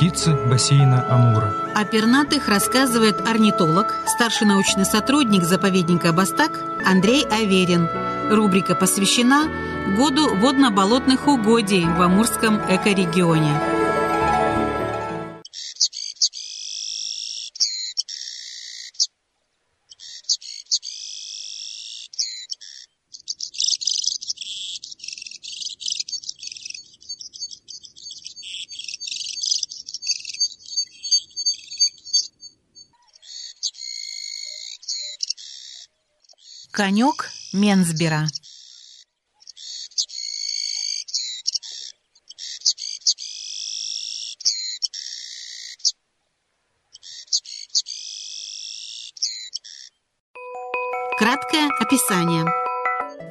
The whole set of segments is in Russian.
Птицы бассейна Амура. О пернатых рассказывает орнитолог, старший научный сотрудник заповедника Бастак Андрей Аверин. Рубрика посвящена году водно-болотных угодий в Амурском экорегионе. Конек Менсбера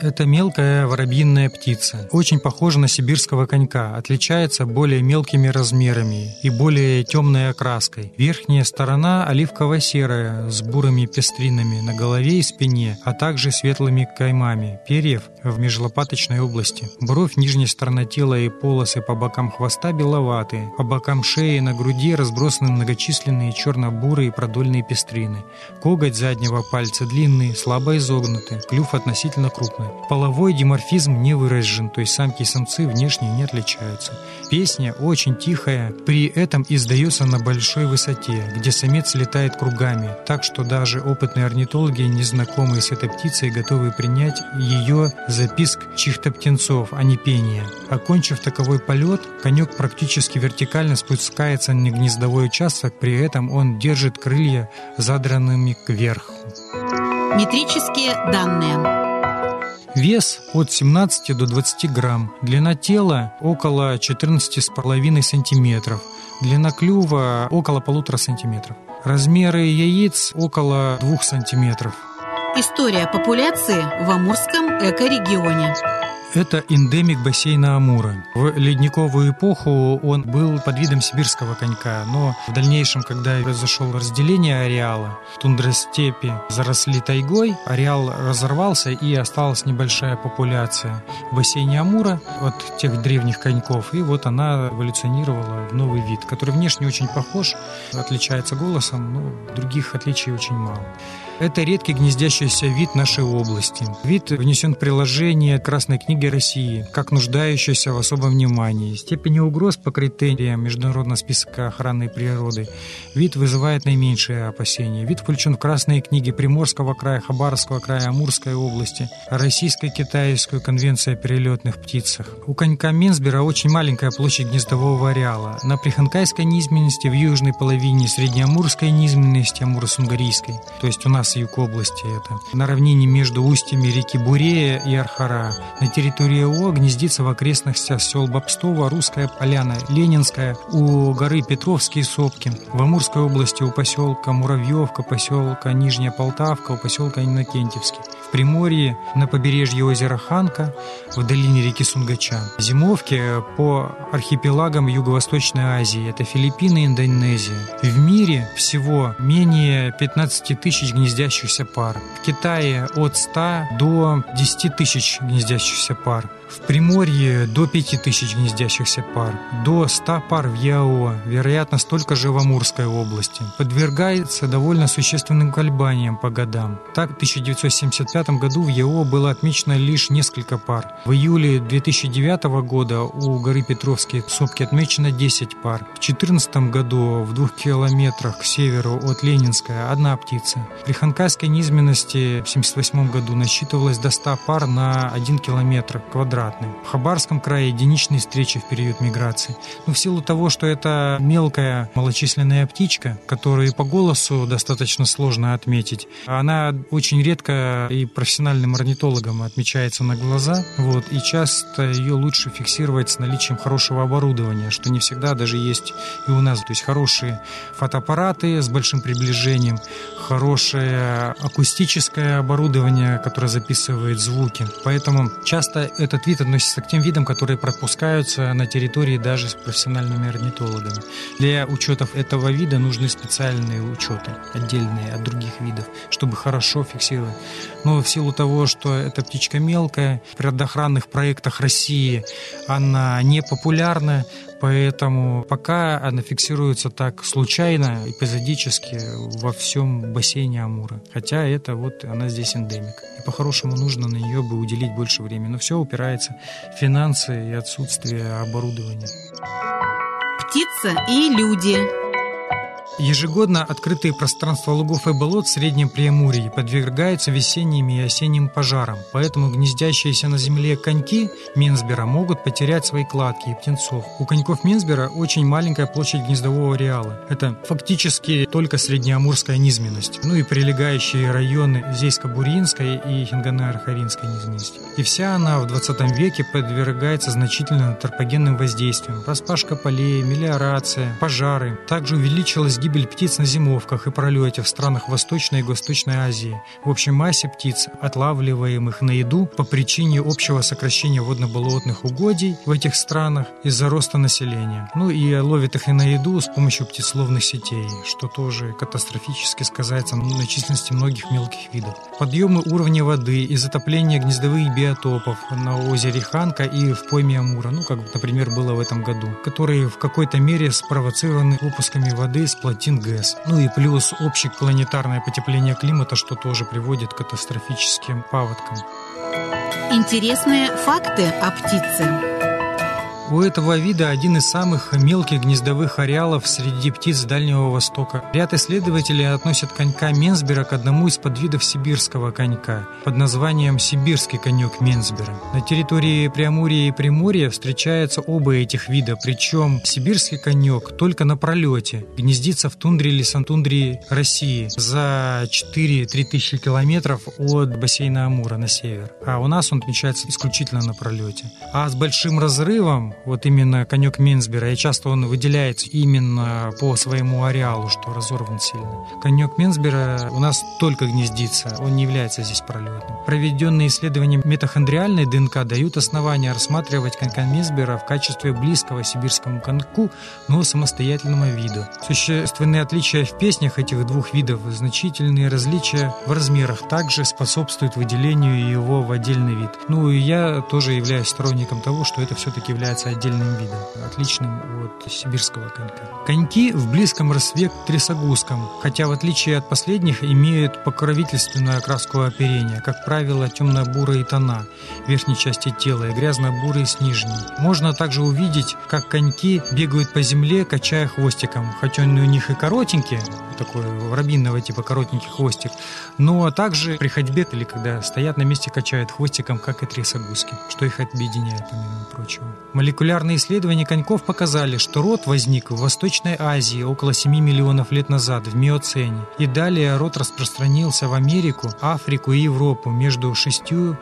Это мелкая воробьиная птица. Очень похожа на сибирского конька, отличается более мелкими размерами и более темной окраской. Верхняя сторона оливково-серая с бурыми пестринами на голове и спине, а также светлыми каймами перьев в межлопаточной области. Бровь, нижняя сторона тела и полосы по бокам хвоста беловатые. По бокам шеи и на груди разбросаны многочисленные черно-бурые продольные пестрины. Коготь заднего пальца длинный, слабо изогнутый, клюв относительно крупный. Половой диморфизм не выражен, то есть самки и самцы внешне не отличаются. Песня очень тихая, при этом издается на большой высоте, где самец летает кругами, так что даже опытные орнитологи, незнакомые с этой птицей, готовы принять ее за писк чьих-то птенцов, а не пение. Окончив таковой полет, конек практически вертикально спускается на гнездовой участок, при этом он держит крылья задранными кверху. Метрические данные. Вес от 17 до 20 грамм. Длина тела около 14,5 сантиметров. Длина клюва около полутора сантиметров. Размеры яиц около 2 сантиметров. История популяции в Амурском экорегионе. Это эндемик бассейна Амура. В ледниковую эпоху он был под видом сибирского конька, но в дальнейшем, когда произошло разделение ареала, тундростепи заросли тайгой, ареал разорвался и осталась небольшая популяция в бассейне Амура от тех древних коньков, и вот она эволюционировала в новый вид, который внешне очень похож, отличается голосом, но других отличий очень мало. Это редкий гнездящийся вид нашей области. Вид внесен в приложение Красной книги России, как нуждающийся в особом внимании. Степени угроз по критериям Международного списка охраны природы вид вызывает наименьшие опасения. Вид включен в Красные книги Приморского края, Хабаровского края, Амурской области, Российско-Китайскую конвенцию о перелетных птицах. У конька Менсбера очень маленькая площадь гнездового ареала. На Приханкайской низменности, в южной половине Среднеамурской низменности, Амуро-Сунгарийской. То есть у нас юг области это. На равнине между устьями реки Бурея и Архара. На территории ООО гнездится в окрестностях сел Бобстово, Русская Поляна, Ленинская, у горы Петровские сопки. В Амурской области у поселка Муравьевка, поселка Нижняя Полтавка, у поселка Иннокентьевский. В Приморье, на побережье озера Ханка, в долине реки Сунгача. Зимовки по архипелагам Юго-Восточной Азии. Это Филиппины и Индонезия. В мире всего менее 15 тысяч гнездящихся пар. В Китае от 100 до 10 тысяч гнездящихся пар. В Приморье до 5000 гнездящихся пар, до 100 пар в ЯО, вероятно, столько же в Амурской области. Подвергается довольно существенным колебаниям по годам. Так, в 1975 году в ЯО было отмечено лишь несколько пар. В июле 2009 года у горы Петровские сопки отмечено 10 пар. В 2014 году в двух километрах к северу от Ленинская одна птица. При Ханкайской низменности в 1978 году насчитывалось до 100 пар на 1 километр квадратный. В Хабарском крае единичные встречи в период миграции. Но в силу того, что это мелкая малочисленная птичка, которую по голосу достаточно сложно отметить, она очень редко и профессиональным орнитологам отмечается на глаза, вот, и часто ее лучше фиксировать с наличием хорошего оборудования, что не всегда даже есть и у нас. То есть хорошие фотоаппараты с большим приближением, хорошее акустическое оборудование, которое записывает звуки. Поэтому часто этот вид относится к тем видам, которые пропускаются на территории даже с профессиональными орнитологами. Для учетов этого вида нужны специальные учеты, отдельные от других видов, чтобы хорошо фиксировать. Но в силу того, что эта птичка мелкая, в природоохранных проектах России она не популярна, Поэтому пока она фиксируется так случайно, эпизодически во всем бассейне Амура. Хотя это вот она здесь эндемик. И по-хорошему нужно на нее бы уделить больше времени. Но все упирается в финансы и отсутствие оборудования. Птица и люди. Ежегодно открытые пространства лугов и болот в Среднем Преамурье подвергаются весенним и осенним пожарам, поэтому гнездящиеся на земле коньки Менсбера могут потерять свои кладки и птенцов. У коньков Менсбера очень маленькая площадь гнездового ареала. Это фактически только среднеамурская низменность, ну и прилегающие районы Зейско-Буринской и Хингана-Архаринской низменности. И вся она в 20 веке подвергается значительным антропогенным воздействиям. Распашка полей, мелиорация, пожары. Также увеличилась гибель гибель птиц на зимовках и пролете в странах Восточной и Восточной Азии, в общей массе птиц, отлавливаемых на еду по причине общего сокращения водно-болотных угодий в этих странах из-за роста населения. Ну и ловят их и на еду с помощью птицеловных сетей, что тоже катастрофически сказается на численности многих мелких видов. Подъемы уровня воды и затопление гнездовых биотопов на озере Ханка и в пойме Амура, ну как, например, было в этом году, которые в какой-то мере спровоцированы выпусками воды с плотин плотин ГЭС. Ну и плюс общее планетарное потепление климата, что тоже приводит к катастрофическим паводкам. Интересные факты о птице. У этого вида один из самых мелких гнездовых ареалов среди птиц Дальнего Востока. Ряд исследователей относят конька Менсбера к одному из подвидов сибирского конька под названием сибирский конек Менсбера. На территории Преамурья и Приморья встречаются оба этих вида, причем сибирский конек только на пролете гнездится в тундре или сантундре России за 4-3 тысячи километров от бассейна Амура на север. А у нас он отмечается исключительно на пролете. А с большим разрывом вот именно конек Менсбера, и часто он выделяется именно по своему ареалу, что разорван сильно. Конек Менсбера у нас только гнездится, он не является здесь пролетным. Проведенные исследования метахондриальной ДНК дают основания рассматривать конька Менсбера в качестве близкого сибирскому коньку, но самостоятельного вида. Существенные отличия в песнях этих двух видов, значительные различия в размерах также способствуют выделению его в отдельный вид. Ну и я тоже являюсь сторонником того, что это все-таки является отдельным видом, отличным от сибирского конька. Коньки в близком родстве к трясогузкам, хотя в отличие от последних имеют покровительственную окраску оперения, как правило темно-бурые тона верхней части тела и грязно-бурые с нижней. Можно также увидеть, как коньки бегают по земле, качая хвостиком, хотя он у них и коротенький, такой воробинного типа коротенький хвостик, но также при ходьбе или когда стоят на месте качают хвостиком, как и трясогузки, что их объединяет, помимо прочего. Молекулярные исследования коньков показали, что род возник в Восточной Азии около 7 миллионов лет назад, в Миоцене. И далее род распространился в Америку, Африку и Европу между 6-5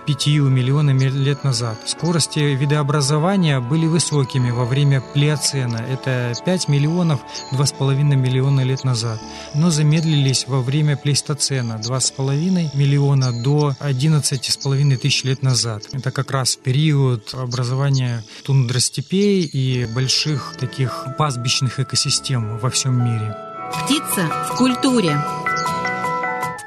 миллионами лет назад. Скорости видообразования были высокими во время Плеоцена, это 5 миллионов 2,5 миллиона лет назад, но замедлились во время Плейстоцена, 2,5 миллиона до 11,5 тысяч лет назад. Это как раз период образования тундростепей и больших таких пастбищных экосистем во всем мире. Птица в культуре.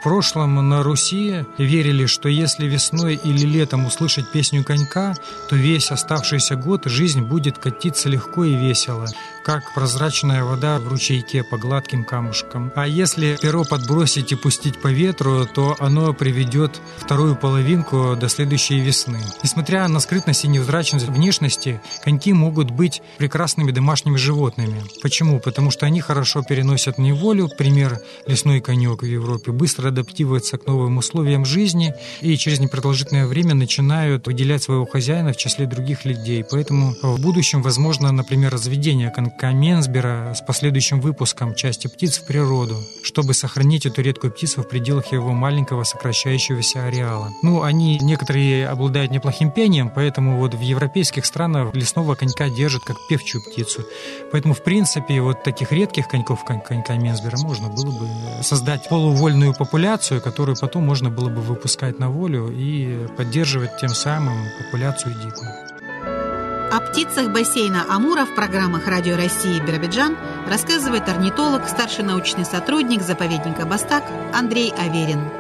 В прошлом на Руси верили, что если весной или летом услышать песню конька, то весь оставшийся год жизнь будет катиться легко и весело как прозрачная вода в ручейке по гладким камушкам. А если перо подбросить и пустить по ветру, то оно приведет вторую половинку до следующей весны. Несмотря на скрытность и невзрачность внешности, коньки могут быть прекрасными домашними животными. Почему? Потому что они хорошо переносят неволю, пример лесной конек в Европе, быстро адаптируются к новым условиям жизни и через непродолжительное время начинают выделять своего хозяина в числе других людей. Поэтому в будущем возможно, например, разведение конька Фрэнка Менсбера с последующим выпуском части птиц в природу, чтобы сохранить эту редкую птицу в пределах его маленького сокращающегося ареала. Ну, они некоторые обладают неплохим пением, поэтому вот в европейских странах лесного конька держат как певчую птицу. Поэтому, в принципе, вот таких редких коньков, конька Менсбера, можно было бы создать полувольную популяцию, которую потом можно было бы выпускать на волю и поддерживать тем самым популяцию дикую. О птицах бассейна Амура в программах Радио России Биробиджан рассказывает орнитолог, старший научный сотрудник заповедника Бастак Андрей Аверин.